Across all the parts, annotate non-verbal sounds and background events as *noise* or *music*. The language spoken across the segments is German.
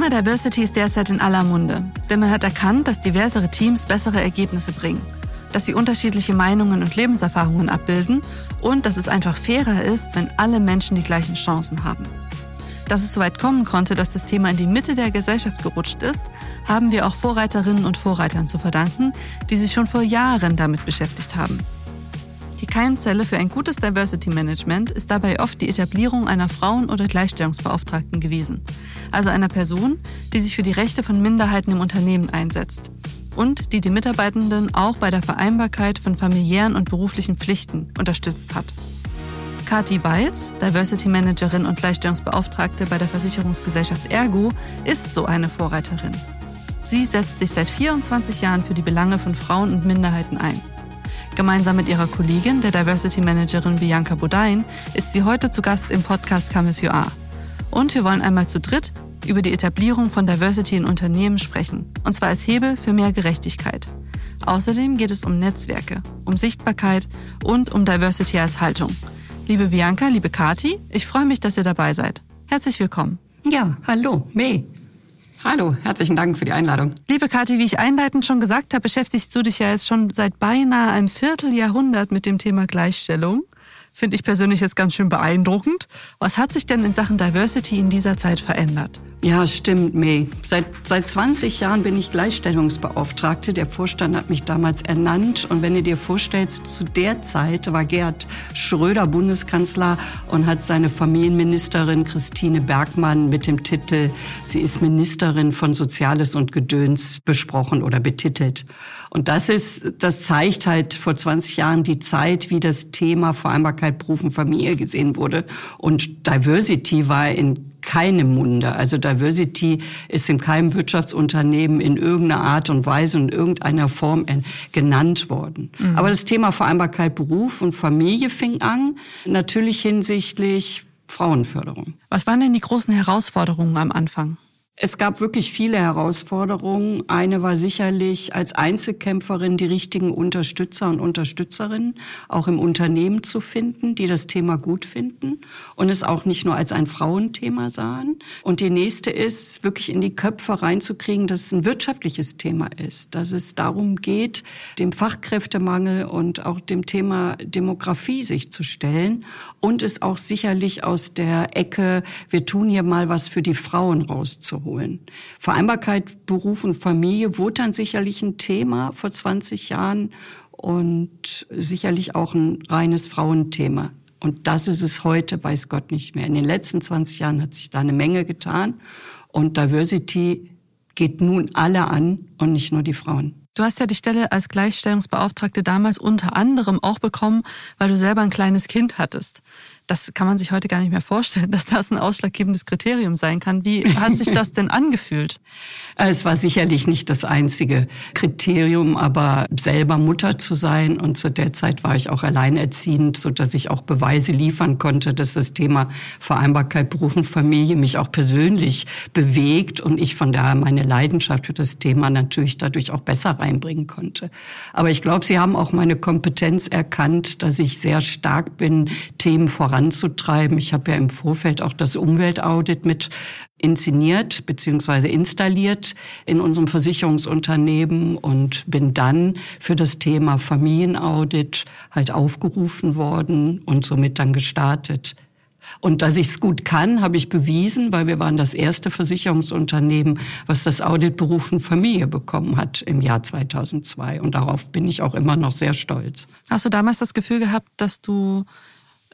Thema Diversity ist derzeit in aller Munde, denn man hat erkannt, dass diversere Teams bessere Ergebnisse bringen, dass sie unterschiedliche Meinungen und Lebenserfahrungen abbilden und dass es einfach fairer ist, wenn alle Menschen die gleichen Chancen haben. Dass es so weit kommen konnte, dass das Thema in die Mitte der Gesellschaft gerutscht ist, haben wir auch Vorreiterinnen und Vorreitern zu verdanken, die sich schon vor Jahren damit beschäftigt haben. Die Keimzelle für ein gutes Diversity Management ist dabei oft die Etablierung einer Frauen- oder Gleichstellungsbeauftragten gewesen, also einer Person, die sich für die Rechte von Minderheiten im Unternehmen einsetzt und die die Mitarbeitenden auch bei der Vereinbarkeit von familiären und beruflichen Pflichten unterstützt hat. Kati Weiz, Diversity Managerin und Gleichstellungsbeauftragte bei der Versicherungsgesellschaft Ergo, ist so eine Vorreiterin. Sie setzt sich seit 24 Jahren für die Belange von Frauen und Minderheiten ein. Gemeinsam mit ihrer Kollegin, der Diversity Managerin Bianca Bodain, ist sie heute zu Gast im Podcast You Are. Und wir wollen einmal zu dritt über die Etablierung von Diversity in Unternehmen sprechen. Und zwar als Hebel für mehr Gerechtigkeit. Außerdem geht es um Netzwerke, um Sichtbarkeit und um Diversity als Haltung. Liebe Bianca, liebe Kati, ich freue mich, dass ihr dabei seid. Herzlich willkommen. Ja, hallo, May. Hallo, herzlichen Dank für die Einladung. Liebe Kathi, wie ich einleitend schon gesagt habe, beschäftigst du dich ja jetzt schon seit beinahe einem Vierteljahrhundert mit dem Thema Gleichstellung. Finde ich persönlich jetzt ganz schön beeindruckend. Was hat sich denn in Sachen Diversity in dieser Zeit verändert? Ja, stimmt, May. Seit, seit 20 Jahren bin ich Gleichstellungsbeauftragte. Der Vorstand hat mich damals ernannt. Und wenn du dir vorstellst, zu der Zeit war Gerhard Schröder Bundeskanzler und hat seine Familienministerin Christine Bergmann mit dem Titel, sie ist Ministerin von Soziales und Gedöns besprochen oder betitelt. Und das ist, das zeigt halt vor 20 Jahren die Zeit, wie das Thema Vereinbarkeit Beruf und Familie gesehen wurde. Und Diversity war in keinem Munde. Also Diversity ist in keinem Wirtschaftsunternehmen in irgendeiner Art und Weise und irgendeiner Form genannt worden. Mhm. Aber das Thema Vereinbarkeit Beruf und Familie fing an, natürlich hinsichtlich Frauenförderung. Was waren denn die großen Herausforderungen am Anfang? Es gab wirklich viele Herausforderungen. Eine war sicherlich als Einzelkämpferin die richtigen Unterstützer und Unterstützerinnen auch im Unternehmen zu finden, die das Thema gut finden und es auch nicht nur als ein Frauenthema sahen. Und die nächste ist, wirklich in die Köpfe reinzukriegen, dass es ein wirtschaftliches Thema ist, dass es darum geht, dem Fachkräftemangel und auch dem Thema Demografie sich zu stellen und es auch sicherlich aus der Ecke, wir tun hier mal was für die Frauen rauszuholen holen. Vereinbarkeit Beruf und Familie wurde dann sicherlich ein Thema vor 20 Jahren und sicherlich auch ein reines Frauenthema. Und das ist es heute, weiß Gott nicht mehr. In den letzten 20 Jahren hat sich da eine Menge getan und Diversity geht nun alle an und nicht nur die Frauen. Du hast ja die Stelle als Gleichstellungsbeauftragte damals unter anderem auch bekommen, weil du selber ein kleines Kind hattest das kann man sich heute gar nicht mehr vorstellen, *laughs* dass das ein ausschlaggebendes Kriterium sein kann. Wie hat sich das denn angefühlt? *laughs* Es war sicherlich nicht das einzige Kriterium, aber selber Mutter zu sein und zu der Zeit war ich auch alleinerziehend, so dass ich auch Beweise liefern konnte, dass das Thema Vereinbarkeit Beruf und Familie mich auch persönlich bewegt und ich von daher meine Leidenschaft für das Thema natürlich dadurch auch besser reinbringen konnte. Aber ich glaube, Sie haben auch meine Kompetenz erkannt, dass ich sehr stark bin, Themen voran voranzutreiben. Ich habe ja im Vorfeld auch das Umweltaudit mit inszeniert bzw. installiert in unserem Versicherungsunternehmen und bin dann für das Thema Familienaudit halt aufgerufen worden und somit dann gestartet. Und dass ich es gut kann, habe ich bewiesen, weil wir waren das erste Versicherungsunternehmen, was das Audit Beruf Familie bekommen hat im Jahr 2002. Und darauf bin ich auch immer noch sehr stolz. Hast du damals das Gefühl gehabt, dass du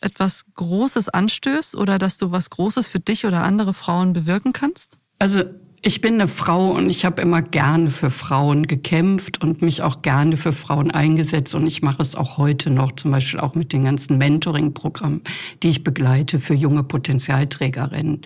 etwas Großes anstößt oder dass du was Großes für dich oder andere Frauen bewirken kannst? Also ich bin eine Frau und ich habe immer gerne für Frauen gekämpft und mich auch gerne für Frauen eingesetzt und ich mache es auch heute noch, zum Beispiel auch mit den ganzen Mentoring-Programmen, die ich begleite für junge Potenzialträgerinnen.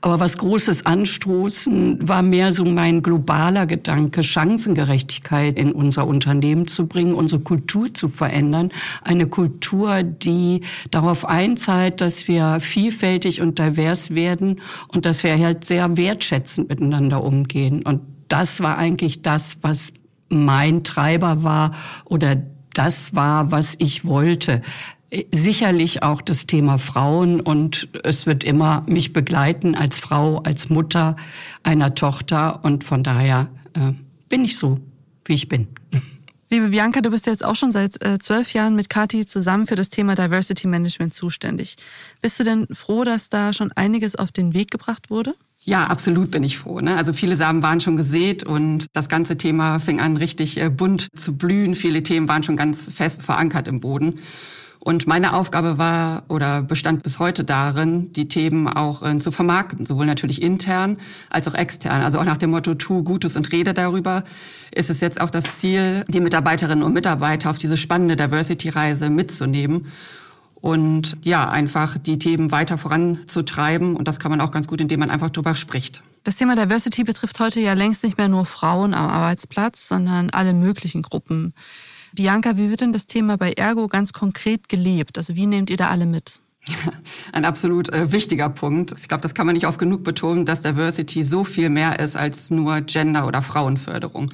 Aber was Großes anstoßen war mehr so mein globaler Gedanke, Chancengerechtigkeit in unser Unternehmen zu bringen, unsere Kultur zu verändern, eine Kultur, die darauf einzahlt, dass wir vielfältig und divers werden und dass wir halt sehr wertschätzend miteinander miteinander umgehen. Und das war eigentlich das, was mein Treiber war oder das war, was ich wollte. sicherlich auch das Thema Frauen und es wird immer mich begleiten als Frau, als Mutter einer Tochter und von daher äh, bin ich so, wie ich bin. *laughs* Liebe Bianca, du bist jetzt auch schon seit äh, zwölf Jahren mit Kathi zusammen für das Thema Diversity Management zuständig. Bist du denn froh, dass da schon einiges auf den Weg gebracht wurde? Ja, absolut bin ich froh. Ne? Also viele Samen waren schon gesät und das ganze Thema fing an richtig äh, bunt zu blühen. Viele Themen waren schon ganz fest verankert im Boden. Und meine Aufgabe war oder bestand bis heute darin, die Themen auch äh, zu vermarkten, sowohl natürlich intern als auch extern. Also auch nach dem Motto, tu Gutes und rede darüber, ist es jetzt auch das Ziel, die Mitarbeiterinnen und Mitarbeiter auf diese spannende Diversity-Reise mitzunehmen und ja, einfach die Themen weiter voranzutreiben. Und das kann man auch ganz gut, indem man einfach drüber spricht. Das Thema Diversity betrifft heute ja längst nicht mehr nur Frauen am Arbeitsplatz, sondern alle möglichen Gruppen. Bianca, wie wird denn das Thema bei Ergo ganz konkret gelebt? Also wie nehmt ihr da alle mit? Ein absolut äh, wichtiger Punkt. Ich glaube, das kann man nicht oft genug betonen, dass Diversity so viel mehr ist als nur Gender- oder Frauenförderung.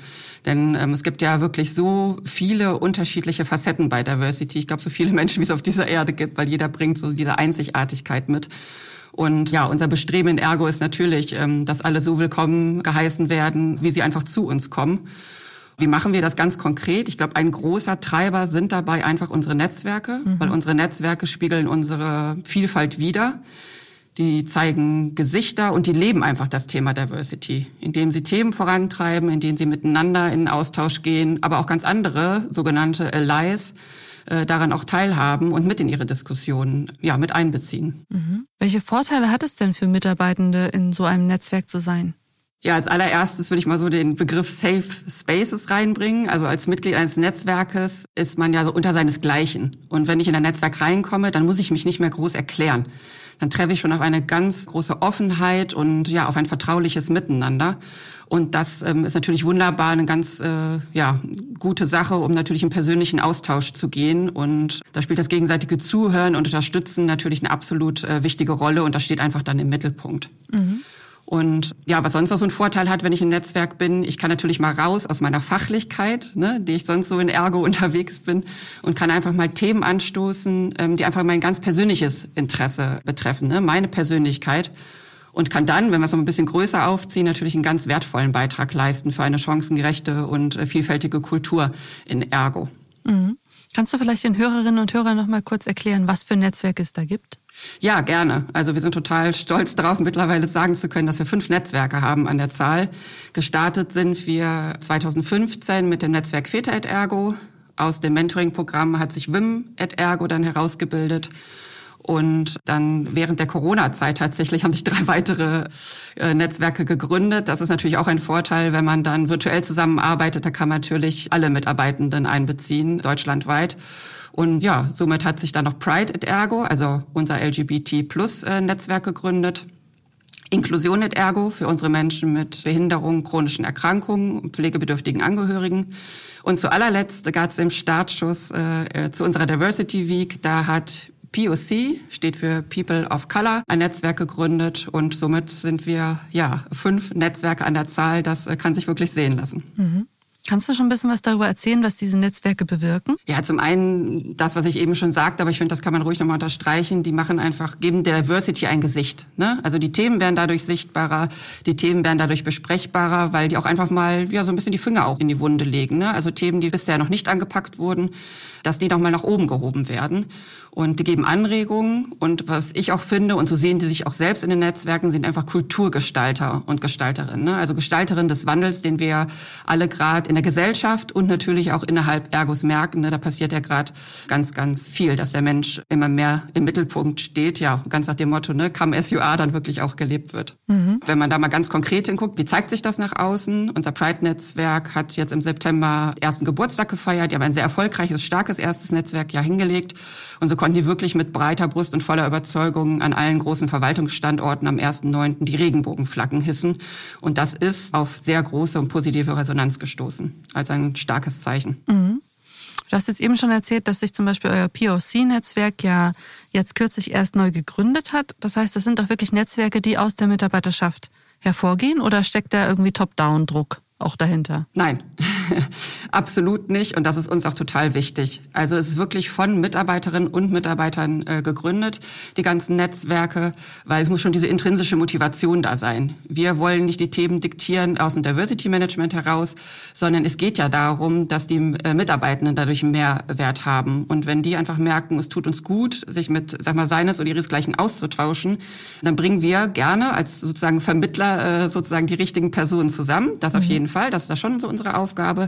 Denn ähm, es gibt ja wirklich so viele unterschiedliche Facetten bei Diversity. Ich glaube, so viele Menschen, wie es auf dieser Erde gibt, weil jeder bringt so diese Einzigartigkeit mit. Und ja, unser Bestreben in Ergo ist natürlich, ähm, dass alle so willkommen geheißen werden, wie sie einfach zu uns kommen. Wie machen wir das ganz konkret? Ich glaube, ein großer Treiber sind dabei einfach unsere Netzwerke, mhm. weil unsere Netzwerke spiegeln unsere Vielfalt wider. Die zeigen Gesichter und die leben einfach das Thema Diversity, indem sie Themen vorantreiben, indem sie miteinander in Austausch gehen, aber auch ganz andere sogenannte Allies äh, daran auch teilhaben und mit in ihre Diskussionen ja mit einbeziehen. Mhm. Welche Vorteile hat es denn für Mitarbeitende in so einem Netzwerk zu sein? Ja, als allererstes würde ich mal so den Begriff Safe Spaces reinbringen. Also als Mitglied eines Netzwerkes ist man ja so unter seinesgleichen. Und wenn ich in ein Netzwerk reinkomme, dann muss ich mich nicht mehr groß erklären. Dann treffe ich schon auf eine ganz große Offenheit und ja, auf ein vertrauliches Miteinander. Und das ähm, ist natürlich wunderbar, eine ganz äh, ja, gute Sache, um natürlich im persönlichen Austausch zu gehen. Und da spielt das gegenseitige Zuhören und Unterstützen natürlich eine absolut äh, wichtige Rolle und das steht einfach dann im Mittelpunkt. Mhm. Und ja, was sonst noch so ein Vorteil hat, wenn ich im Netzwerk bin, ich kann natürlich mal raus aus meiner Fachlichkeit, ne, die ich sonst so in Ergo *laughs* unterwegs bin, und kann einfach mal Themen anstoßen, ähm, die einfach mein ganz persönliches Interesse betreffen, ne, meine Persönlichkeit. Und kann dann, wenn wir es noch ein bisschen größer aufziehen, natürlich einen ganz wertvollen Beitrag leisten für eine chancengerechte und äh, vielfältige Kultur in Ergo. Mhm. Kannst du vielleicht den Hörerinnen und Hörern noch mal kurz erklären, was für ein Netzwerk es da gibt? Ja, gerne. Also wir sind total stolz darauf, mittlerweile sagen zu können, dass wir fünf Netzwerke haben an der Zahl. Gestartet sind wir 2015 mit dem Netzwerk Väter et Ergo. Aus dem Mentoring-Programm hat sich Wim et Ergo dann herausgebildet. Und dann während der Corona-Zeit tatsächlich haben sich drei weitere äh, Netzwerke gegründet. Das ist natürlich auch ein Vorteil, wenn man dann virtuell zusammenarbeitet. Da kann man natürlich alle Mitarbeitenden einbeziehen, deutschlandweit. Und ja, somit hat sich dann noch Pride at Ergo, also unser LGBT-Plus-Netzwerk äh, gegründet. Inklusion at Ergo für unsere Menschen mit Behinderungen, chronischen Erkrankungen pflegebedürftigen Angehörigen. Und zu allerletzt gab es im Startschuss äh, äh, zu unserer Diversity Week, da hat POC, steht für People of Color, ein Netzwerk gegründet und somit sind wir ja fünf Netzwerke an der Zahl. Das äh, kann sich wirklich sehen lassen. Mhm. Kannst du schon ein bisschen was darüber erzählen, was diese Netzwerke bewirken? Ja, zum einen das, was ich eben schon sagte, aber ich finde, das kann man ruhig nochmal unterstreichen. Die machen einfach, geben der Diversity ein Gesicht. Ne? Also die Themen werden dadurch sichtbarer, die Themen werden dadurch besprechbarer, weil die auch einfach mal ja so ein bisschen die Finger auch in die Wunde legen. Ne? Also Themen, die bisher noch nicht angepackt wurden, dass die nochmal nach oben gehoben werden. Und die geben Anregungen. Und was ich auch finde, und so sehen die sich auch selbst in den Netzwerken, sind einfach Kulturgestalter und Gestalterinnen. Ne? Also Gestalterinnen des Wandels, den wir alle gerade in der Gesellschaft und natürlich auch innerhalb Ergos merken. Ne? Da passiert ja gerade ganz, ganz viel, dass der Mensch immer mehr im Mittelpunkt steht. Ja, ganz nach dem Motto, ne, come as you are, dann wirklich auch gelebt wird. Mhm. Wenn man da mal ganz konkret hinguckt, wie zeigt sich das nach außen? Unser Pride-Netzwerk hat jetzt im September ersten Geburtstag gefeiert. Die haben ein sehr erfolgreiches, starkes erstes Netzwerk ja hingelegt. Und so konnten die wirklich mit breiter Brust und voller Überzeugung an allen großen Verwaltungsstandorten am 1.9. die Regenbogenflaggen hissen. Und das ist auf sehr große und positive Resonanz gestoßen. Also ein starkes Zeichen. Mhm. Du hast jetzt eben schon erzählt, dass sich zum Beispiel euer POC-Netzwerk ja jetzt kürzlich erst neu gegründet hat. Das heißt, das sind doch wirklich Netzwerke, die aus der Mitarbeiterschaft hervorgehen oder steckt da irgendwie Top-Down-Druck auch dahinter? Nein, *laughs* Absolut nicht. Und das ist uns auch total wichtig. Also es ist wirklich von Mitarbeiterinnen und Mitarbeitern äh, gegründet, die ganzen Netzwerke, weil es muss schon diese intrinsische Motivation da sein. Wir wollen nicht die Themen diktieren aus dem Diversity Management heraus, sondern es geht ja darum, dass die äh, Mitarbeitenden dadurch mehr Wert haben. Und wenn die einfach merken, es tut uns gut, sich mit, sag mal, seines oder ihresgleichen auszutauschen, dann bringen wir gerne als sozusagen Vermittler äh, sozusagen die richtigen Personen zusammen. Das auf mhm. jeden Fall. Das ist da schon so unsere Aufgabe.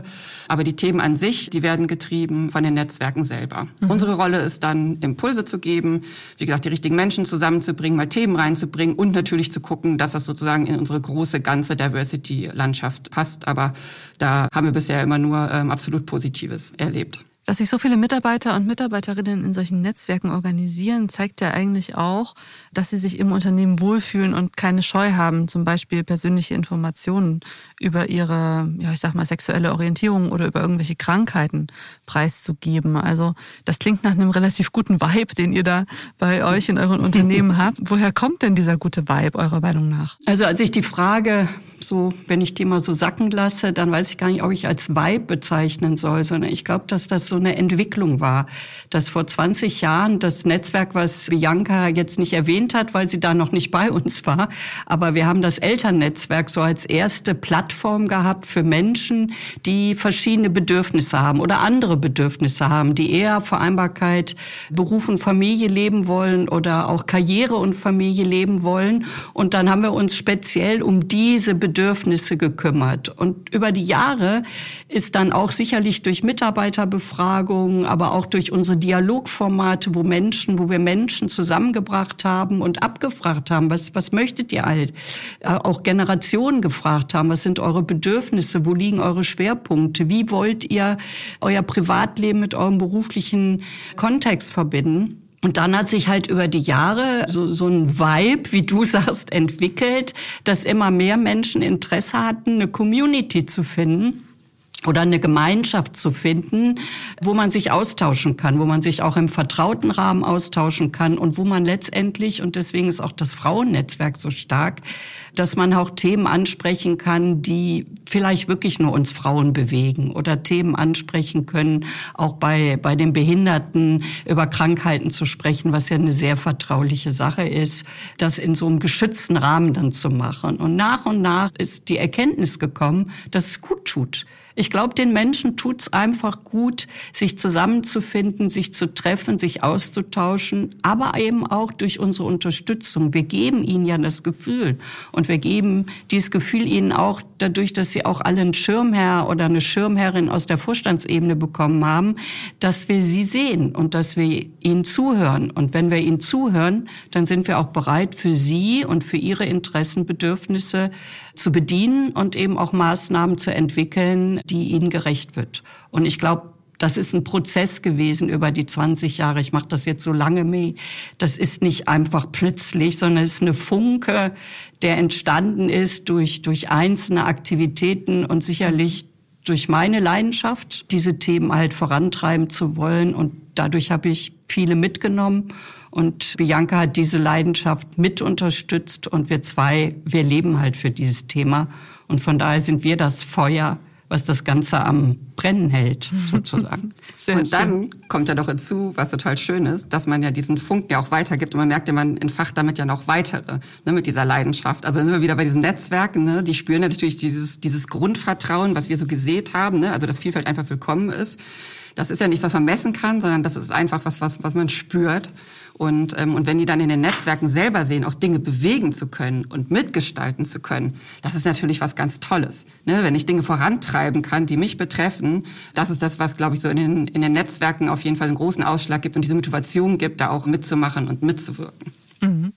Aber die Themen an sich, die werden getrieben von den Netzwerken selber. Mhm. Unsere Rolle ist dann, Impulse zu geben, wie gesagt, die richtigen Menschen zusammenzubringen, mal Themen reinzubringen und natürlich zu gucken, dass das sozusagen in unsere große ganze Diversity-Landschaft passt. Aber da haben wir bisher immer nur ähm, absolut Positives erlebt. Dass sich so viele Mitarbeiter und Mitarbeiterinnen in solchen Netzwerken organisieren, zeigt ja eigentlich auch, dass sie sich im Unternehmen wohlfühlen und keine Scheu haben, zum Beispiel persönliche Informationen über ihre, ja, ich sag mal, sexuelle Orientierung oder über irgendwelche Krankheiten preiszugeben. Also das klingt nach einem relativ guten Vibe, den ihr da bei euch in euren *laughs* Unternehmen habt. Woher kommt denn dieser gute Vibe eurer Meinung nach? Also als ich die Frage so, wenn ich die mal so sacken lasse, dann weiß ich gar nicht, ob ich als Vibe bezeichnen soll, sondern ich glaube, dass das so eine Entwicklung war, dass vor 20 Jahren das Netzwerk, was Bianca jetzt nicht erwähnt hat, weil sie da noch nicht bei uns war, aber wir haben das Elternnetzwerk so als erste Plattform gehabt für Menschen, die verschiedene Bedürfnisse haben oder andere Bedürfnisse haben, die eher Vereinbarkeit Beruf und Familie leben wollen oder auch Karriere und Familie leben wollen. Und dann haben wir uns speziell um diese Bedürfnisse Bedürfnisse gekümmert. Und über die Jahre ist dann auch sicherlich durch Mitarbeiterbefragungen, aber auch durch unsere Dialogformate, wo Menschen, wo wir Menschen zusammengebracht haben und abgefragt haben, was, was möchtet ihr halt? Auch Generationen gefragt haben, was sind eure Bedürfnisse? Wo liegen eure Schwerpunkte? Wie wollt ihr euer Privatleben mit eurem beruflichen Kontext verbinden? Und dann hat sich halt über die Jahre so, so ein Vibe, wie du *laughs* sagst, entwickelt, dass immer mehr Menschen Interesse hatten, eine Community zu finden oder eine Gemeinschaft zu finden, wo man sich austauschen kann, wo man sich auch im vertrauten Rahmen austauschen kann und wo man letztendlich, und deswegen ist auch das Frauennetzwerk so stark, dass man auch Themen ansprechen kann, die vielleicht wirklich nur uns Frauen bewegen oder Themen ansprechen können, auch bei, bei den Behinderten über Krankheiten zu sprechen, was ja eine sehr vertrauliche Sache ist, das in so einem geschützten Rahmen dann zu machen. Und nach und nach ist die Erkenntnis gekommen, dass es gut tut ich glaube, den Menschen tut's einfach gut, sich zusammenzufinden, sich zu treffen, sich auszutauschen, aber eben auch durch unsere Unterstützung. Wir geben ihnen ja das Gefühl und wir geben dieses Gefühl ihnen auch dadurch, dass sie auch alle einen Schirmherr oder eine Schirmherrin aus der Vorstandsebene bekommen haben, dass wir sie sehen und dass wir ihnen zuhören. Und wenn wir ihnen zuhören, dann sind wir auch bereit, für sie und für ihre Interessen, Bedürfnisse zu bedienen und eben auch Maßnahmen zu entwickeln, die ihnen gerecht wird. Und ich glaube, das ist ein Prozess gewesen über die 20 Jahre. Ich mache das jetzt so lange mehr. Das ist nicht einfach plötzlich, sondern es ist eine Funke, der entstanden ist durch, durch einzelne Aktivitäten und sicherlich durch meine Leidenschaft, diese Themen halt vorantreiben zu wollen. Und dadurch habe ich viele mitgenommen. Und Bianca hat diese Leidenschaft mit unterstützt. Und wir zwei, wir leben halt für dieses Thema. Und von daher sind wir das Feuer, was das Ganze am Brennen hält, *laughs* sozusagen. Sehr und dann schön. kommt ja noch hinzu, was total schön ist, dass man ja diesen Funken ja auch weitergibt und man merkt ja, man entfacht damit ja noch weitere, ne, mit dieser Leidenschaft. Also dann sind wir wieder bei diesem Netzwerk, ne, die spüren ja natürlich dieses, dieses Grundvertrauen, was wir so gesät haben, ne, also dass Vielfalt einfach willkommen ist. Das ist ja nichts, was man messen kann, sondern das ist einfach was, was, was man spürt. Und, ähm, und wenn die dann in den Netzwerken selber sehen, auch Dinge bewegen zu können und mitgestalten zu können, das ist natürlich was ganz Tolles. Ne? Wenn ich Dinge vorantreiben kann, die mich betreffen, das ist das, was, glaube ich, so in den, in den Netzwerken auf jeden Fall einen großen Ausschlag gibt und diese Motivation gibt, da auch mitzumachen und mitzuwirken. Mhm.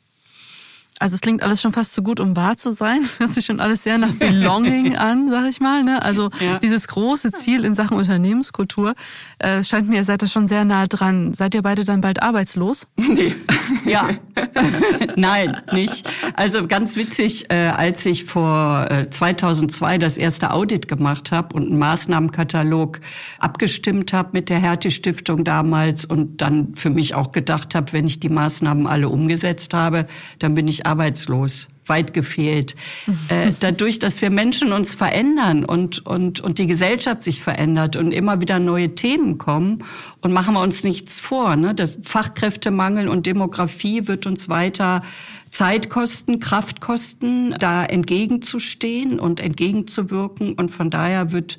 Also es klingt alles schon fast zu gut, um wahr zu sein. Das *laughs* hört sich schon alles sehr nach Belonging *laughs* an, sag ich mal. Ne? Also ja. dieses große Ziel in Sachen Unternehmenskultur äh, scheint mir, ihr seid da schon sehr nah dran. Seid ihr beide dann bald arbeitslos? *laughs* Nee. Ja. *laughs* Nein, nicht. Also ganz witzig, äh, als ich vor äh, 2002 das erste Audit gemacht habe und einen Maßnahmenkatalog abgestimmt habe mit der Hertie Stiftung damals und dann für mich auch gedacht habe, wenn ich die Maßnahmen alle umgesetzt habe, dann bin ich arbeitslos weit gefehlt. *laughs* äh, dadurch, dass wir Menschen uns verändern und, und, und die Gesellschaft sich verändert und immer wieder neue Themen kommen und machen wir uns nichts vor. Ne? Das Fachkräftemangel und Demografie wird uns weiter Zeit kosten, Kraft kosten, da entgegenzustehen und entgegenzuwirken. Und von daher wird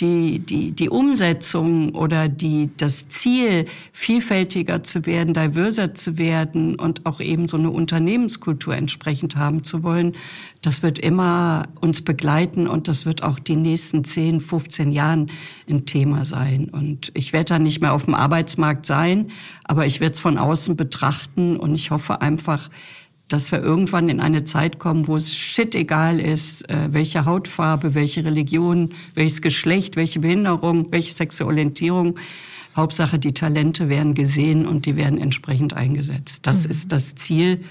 die, die, die Umsetzung oder die, das Ziel, vielfältiger zu werden, diverser zu werden und auch eben so eine Unternehmenskultur entsprechend haben zu wollen, das wird immer uns begleiten und das wird auch die nächsten 10, 15 Jahren ein Thema sein. Und ich werde da nicht mehr auf dem Arbeitsmarkt sein, aber ich werde es von außen betrachten und ich hoffe einfach, dass wir irgendwann in eine Zeit kommen, wo es shit egal ist, äh, welche Hautfarbe, welche Religion, welches Geschlecht, welche Behinderung, welche Sexualorientierung. Hauptsache, die Talente werden gesehen und die werden entsprechend eingesetzt. Das mhm. ist das Ziel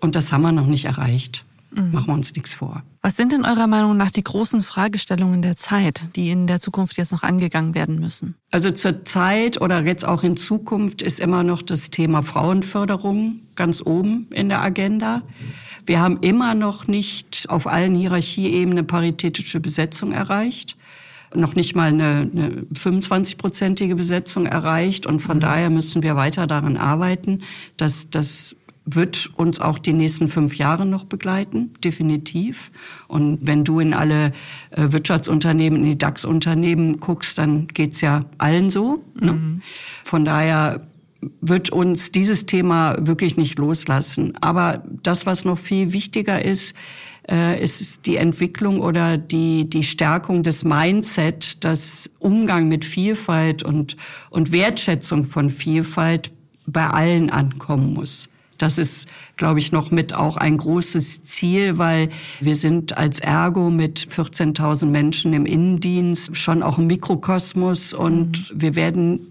und das haben wir noch nicht erreicht. Mhm. Machen wir uns nichts vor. Was sind in eurer Meinung nach die großen Fragestellungen der Zeit, die in der Zukunft jetzt noch angegangen werden müssen? Also zur Zeit oder jetzt auch in Zukunft ist immer noch das Thema Frauenförderung ganz oben in der Agenda. Wir haben immer noch nicht auf allen Hierarchieebenen paritätische Besetzung erreicht noch nicht mal eine, eine 25-prozentige Besetzung erreicht. Und von mhm. daher müssen wir weiter daran arbeiten, dass das wird uns auch die nächsten fünf Jahre noch begleiten, definitiv. Und wenn du in alle äh, Wirtschaftsunternehmen, in die DAX-Unternehmen guckst, dann geht's ja allen so. Ne? Mhm. Von daher wird uns dieses Thema wirklich nicht loslassen. Aber das, was noch viel wichtiger ist, äh, ist die Entwicklung oder die, die Stärkung des Mindset, dass Umgang mit Vielfalt und, und Wertschätzung von Vielfalt bei allen ankommen muss. Das ist, glaube ich, noch mit auch ein großes Ziel, weil wir sind als Ergo mit 14.000 Menschen im Innendienst schon auch ein Mikrokosmos und mhm. wir werden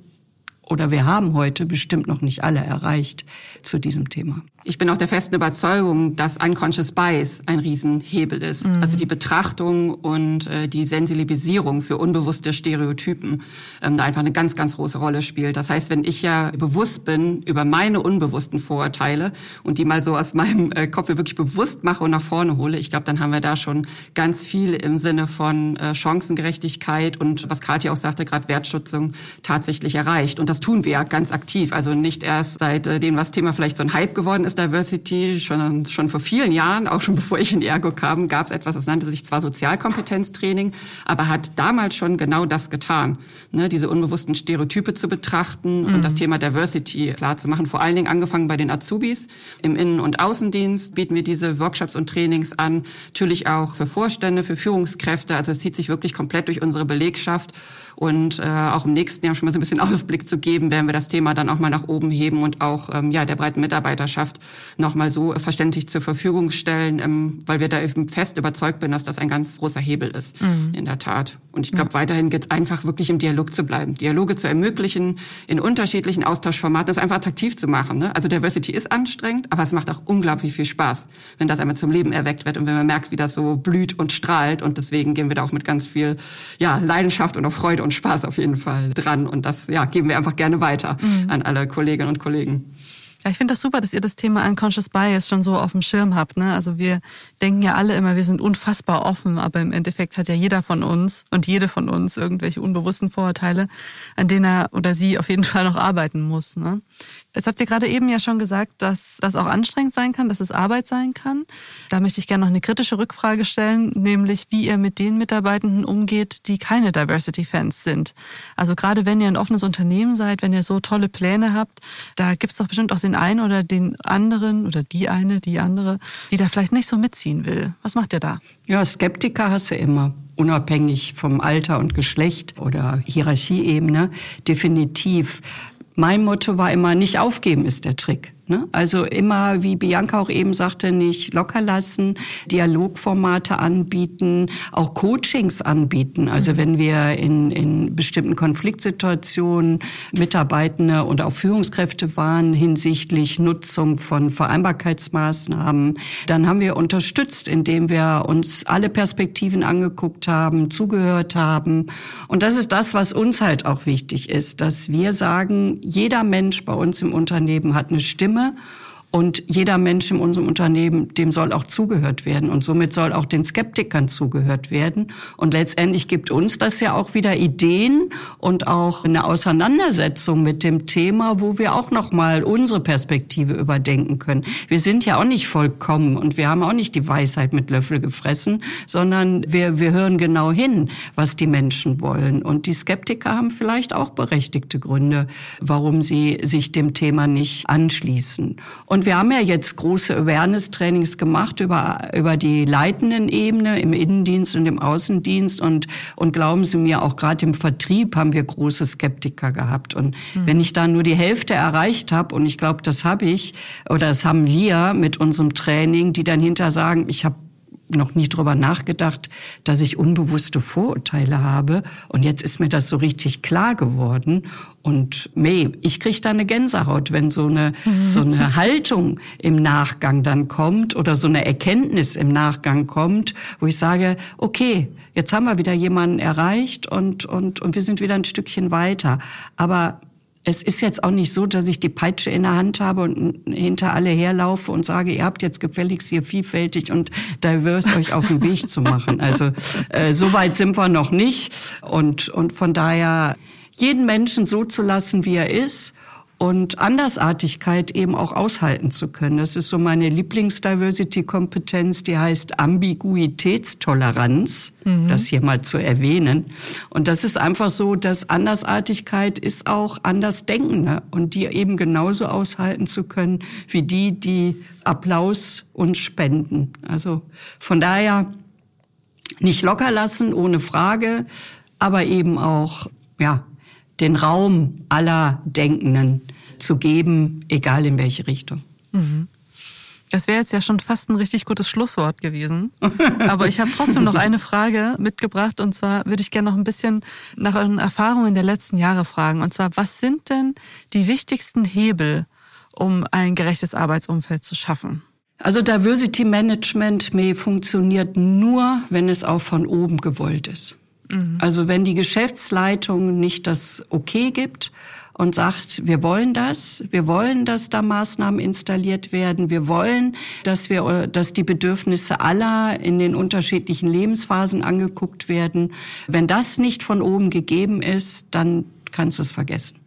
oder wir haben heute bestimmt noch nicht alle erreicht zu diesem Thema. Ich bin auch der festen Überzeugung, dass Unconscious Bias ein Riesenhebel ist. Mhm. Also die Betrachtung und äh, die Sensibilisierung für unbewusste Stereotypen ähm, da einfach eine ganz, ganz große Rolle spielt. Das heißt, wenn ich ja bewusst bin über meine unbewussten Vorurteile und die mal so aus meinem äh, Kopf wirklich bewusst mache und nach vorne hole, ich glaube, dann haben wir da schon ganz viel im Sinne von äh, Chancengerechtigkeit und was Katja auch sagte, gerade Wertschätzung tatsächlich erreicht. Und das tun wir ja ganz aktiv. Also nicht erst seitdem das Thema vielleicht so ein Hype geworden ist, Diversity schon, schon vor vielen Jahren, auch schon *laughs* bevor ich in Ergo kam, gab es etwas, das nannte sich zwar Sozialkompetenztraining, aber hat damals schon genau das getan, ne, diese unbewussten Stereotype zu betrachten mhm. und das Thema Diversity klar zu machen. Vor allen Dingen angefangen bei den Azubis. Im Innen- und Außendienst bieten wir diese Workshops und Trainings an, natürlich auch für Vorstände, für Führungskräfte. Also es zieht sich wirklich komplett durch unsere Belegschaft. Und äh, auch im nächsten Jahr schon mal so ein bisschen *laughs* Ausblick zu geben, werden wir das Thema dann auch mal nach oben heben und auch ähm, ja der breiten Mitarbeiterschaft noch mal so verständlich zur Verfügung stellen, ähm, weil wir da eben fest überzeugt bin, dass das ein ganz großer Hebel ist, mhm. in der Tat. Und ich glaube, ja. weiterhin geht es einfach wirklich im Dialog zu bleiben, Dialoge zu ermöglichen, in unterschiedlichen Austauschformaten, das einfach attraktiv zu machen. Ne? Also Diversity ist anstrengend, aber es macht auch unglaublich viel Spaß, wenn das einmal zum Leben erweckt wird und wenn man merkt, wie das so blüht und strahlt. Und deswegen gehen wir da auch mit ganz viel ja, Leidenschaft und auch Freude und Spaß auf jeden Fall dran. Und das ja, geben wir einfach gerne weiter mhm. an alle Kolleginnen und Kollegen. Ja, ich finde das super, dass ihr das Thema Unconscious Bias schon so auf dem Schirm habt. Ne? Also wir denken ja alle immer, wir sind unfassbar offen, aber im Endeffekt hat ja jeder von uns und jede von uns irgendwelche unbewussten Vorurteile, an denen er oder sie auf jeden *laughs* Fall noch arbeiten muss. Ne? Jetzt habt ihr gerade eben ja schon gesagt, dass das auch anstrengend sein kann, dass es Arbeit sein kann. Da möchte ich gerne noch eine kritische Rückfrage stellen, nämlich wie ihr mit den Mitarbeitenden umgeht, die keine Diversity-Fans sind. Also gerade wenn ihr ein offenes Unternehmen seid, wenn ihr so tolle Pläne habt, da gibt's doch bestimmt auch den einen oder den anderen oder die eine, die andere, die da vielleicht nicht so mitziehen will. Was macht ihr da? Ja, Skeptiker hast du immer unabhängig vom Alter und Geschlecht oder Hierarchieebene, definitiv. Mein Motto war immer, nicht aufgeben ist der Trick. Ne? Also immer, wie Bianca auch eben sagte, nicht locker lassen, Dialogformate anbieten, auch Coachings anbieten. Also mhm. wenn wir in, in bestimmten Konfliktsituationen Mitarbeitende und auch Führungskräfte waren hinsichtlich Nutzung von Vereinbarkeitsmaßnahmen, dann haben wir unterstützt, indem wir uns alle Perspektiven angeguckt haben, zugehört haben. Und das ist das, was uns halt auch wichtig ist, dass wir sagen, jeder Mensch bei uns im Unternehmen hat eine Stimme Stimme Und jeder Mensch in unserem Unternehmen, dem soll auch zugehört werden. Und somit soll auch den Skeptikern zugehört werden. Und letztendlich gibt uns das ja auch wieder Ideen und auch eine Auseinandersetzung mit dem Thema, wo wir auch nochmal unsere Perspektive überdenken können. Wir sind ja auch nicht vollkommen und wir haben auch nicht die Weisheit mit Löffel gefressen, sondern wir, wir hören genau hin, was die Menschen wollen. Und die Skeptiker haben vielleicht auch berechtigte Gründe, warum sie sich dem Thema nicht anschließen. Und und wir haben ja jetzt große Awareness-Trainings gemacht über, über die leitenden Ebene im Innendienst und im Außendienst. Und, und glauben Sie mir, auch gerade im Vertrieb haben wir große Skeptiker gehabt. Und mhm. wenn ich da nur die Hälfte erreicht habe, und ich glaube, das habe ich, oder das haben wir mit unserem Training, die dann hinter sagen, ich habe noch nie drüber nachgedacht, dass ich unbewusste Vorurteile habe. Und jetzt ist mir das so richtig klar geworden. Und meh, ich kriege da eine Gänsehaut, wenn so eine, mhm. so eine Haltung im Nachgang dann kommt oder so eine Erkenntnis im Nachgang kommt, wo ich sage, okay, jetzt haben wir wieder jemanden erreicht und, und, und wir sind wieder ein Stückchen weiter. Aber es ist jetzt auch nicht so, dass ich die Peitsche in der Hand habe und hinter alle herlaufe und sage, ihr habt jetzt gefälligst hier vielfältig und divers euch auf den *laughs* Weg zu machen. Also äh, so weit sind wir noch nicht. Und, und von daher jeden Menschen so zu lassen, wie er ist und Andersartigkeit eben auch aushalten zu können. Das ist so meine Lieblings-Diversity-Kompetenz, die heißt Ambiguitätstoleranz, mhm. das hier mal zu erwähnen. Und das ist einfach so, dass Andersartigkeit ist auch Andersdenkende und die eben genauso aushalten zu können wie die, die Applaus uns spenden. Also von daher nicht locker lassen, ohne Frage, aber eben auch, ja, den Raum aller Denkenden zu geben, egal in welche Richtung. Mhm. Das wäre jetzt ja schon fast ein richtig gutes Schlusswort gewesen. *laughs* Aber ich habe trotzdem noch eine Frage mitgebracht. Und zwar würde ich gerne noch ein bisschen nach euren Erfahrungen der letzten Jahre fragen. Und zwar, was sind denn die wichtigsten Hebel, um ein gerechtes Arbeitsumfeld zu schaffen? Also Diversity Management funktioniert nur, wenn es auch von oben gewollt ist. Mhm. Also wenn die Geschäftsleitung nicht das Okay gibt und sagt, wir wollen das, wir wollen, dass da Maßnahmen installiert werden, wir wollen, dass wir, dass die Bedürfnisse aller in den unterschiedlichen Lebensphasen angeguckt werden. Wenn das nicht von oben gegeben ist, dann kannst du es vergessen.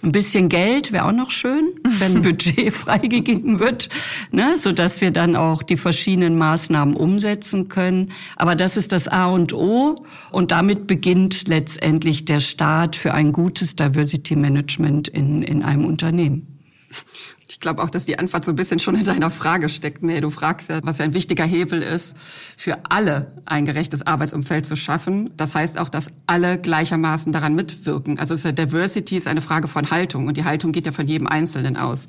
Ein bisschen Geld wäre auch noch schön, wenn *laughs* Budget freigegeben wird, ne, so dass wir dann auch die verschiedenen Maßnahmen umsetzen können. Aber das ist das A und O und damit beginnt letztendlich der Start für ein gutes Diversity Management in, in einem Unternehmen. Ich glaube auch, dass die Antwort so ein bisschen schon in deiner Frage steckt. Nee, du fragst ja, was ja ein wichtiger Hebel ist, für alle ein gerechtes Arbeitsumfeld zu schaffen. Das heißt auch, dass alle gleichermaßen daran mitwirken. Also Diversity ist eine Frage von Haltung und die Haltung geht ja von jedem Einzelnen aus.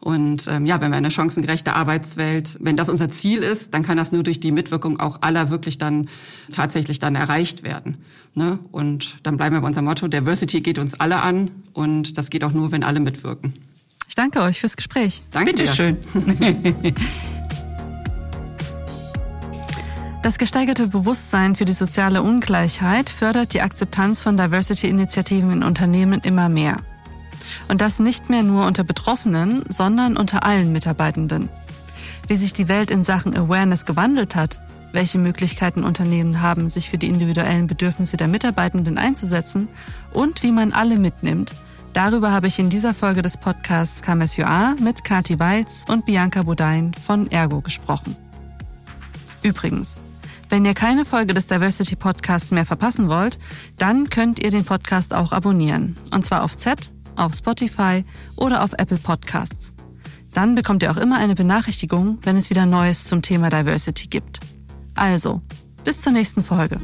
Und ähm, ja, wenn wir eine chancengerechte Arbeitswelt, wenn das unser Ziel ist, dann kann das nur durch die Mitwirkung auch aller wirklich dann tatsächlich dann erreicht werden. Ne? Und dann bleiben wir bei unserem Motto, Diversity geht uns alle an und das geht auch nur, wenn alle mitwirken. Ich danke euch fürs Gespräch. Danke Bitte dir. schön. *laughs* Das gesteigerte Bewusstsein für die soziale Ungleichheit fördert die Akzeptanz von Diversity-Initiativen in Unternehmen immer mehr. Und das nicht mehr nur unter Betroffenen, sondern unter allen Mitarbeitenden. Wie sich die Welt in Sachen Awareness gewandelt hat, welche Möglichkeiten Unternehmen haben, sich für die individuellen Bedürfnisse der Mitarbeitenden einzusetzen und wie man alle mitnimmt, Darüber habe ich in dieser Folge des Podcasts KMSUA mit Kati Weiz und Bianca Budein von Ergo gesprochen. Übrigens, wenn ihr keine Folge des Diversity Podcasts mehr verpassen wollt, dann könnt ihr den Podcast auch abonnieren. Und zwar auf Z, auf Spotify oder auf Apple Podcasts. Dann bekommt ihr auch immer eine Benachrichtigung, wenn es wieder Neues zum Thema Diversity gibt. Also, bis zur nächsten Folge.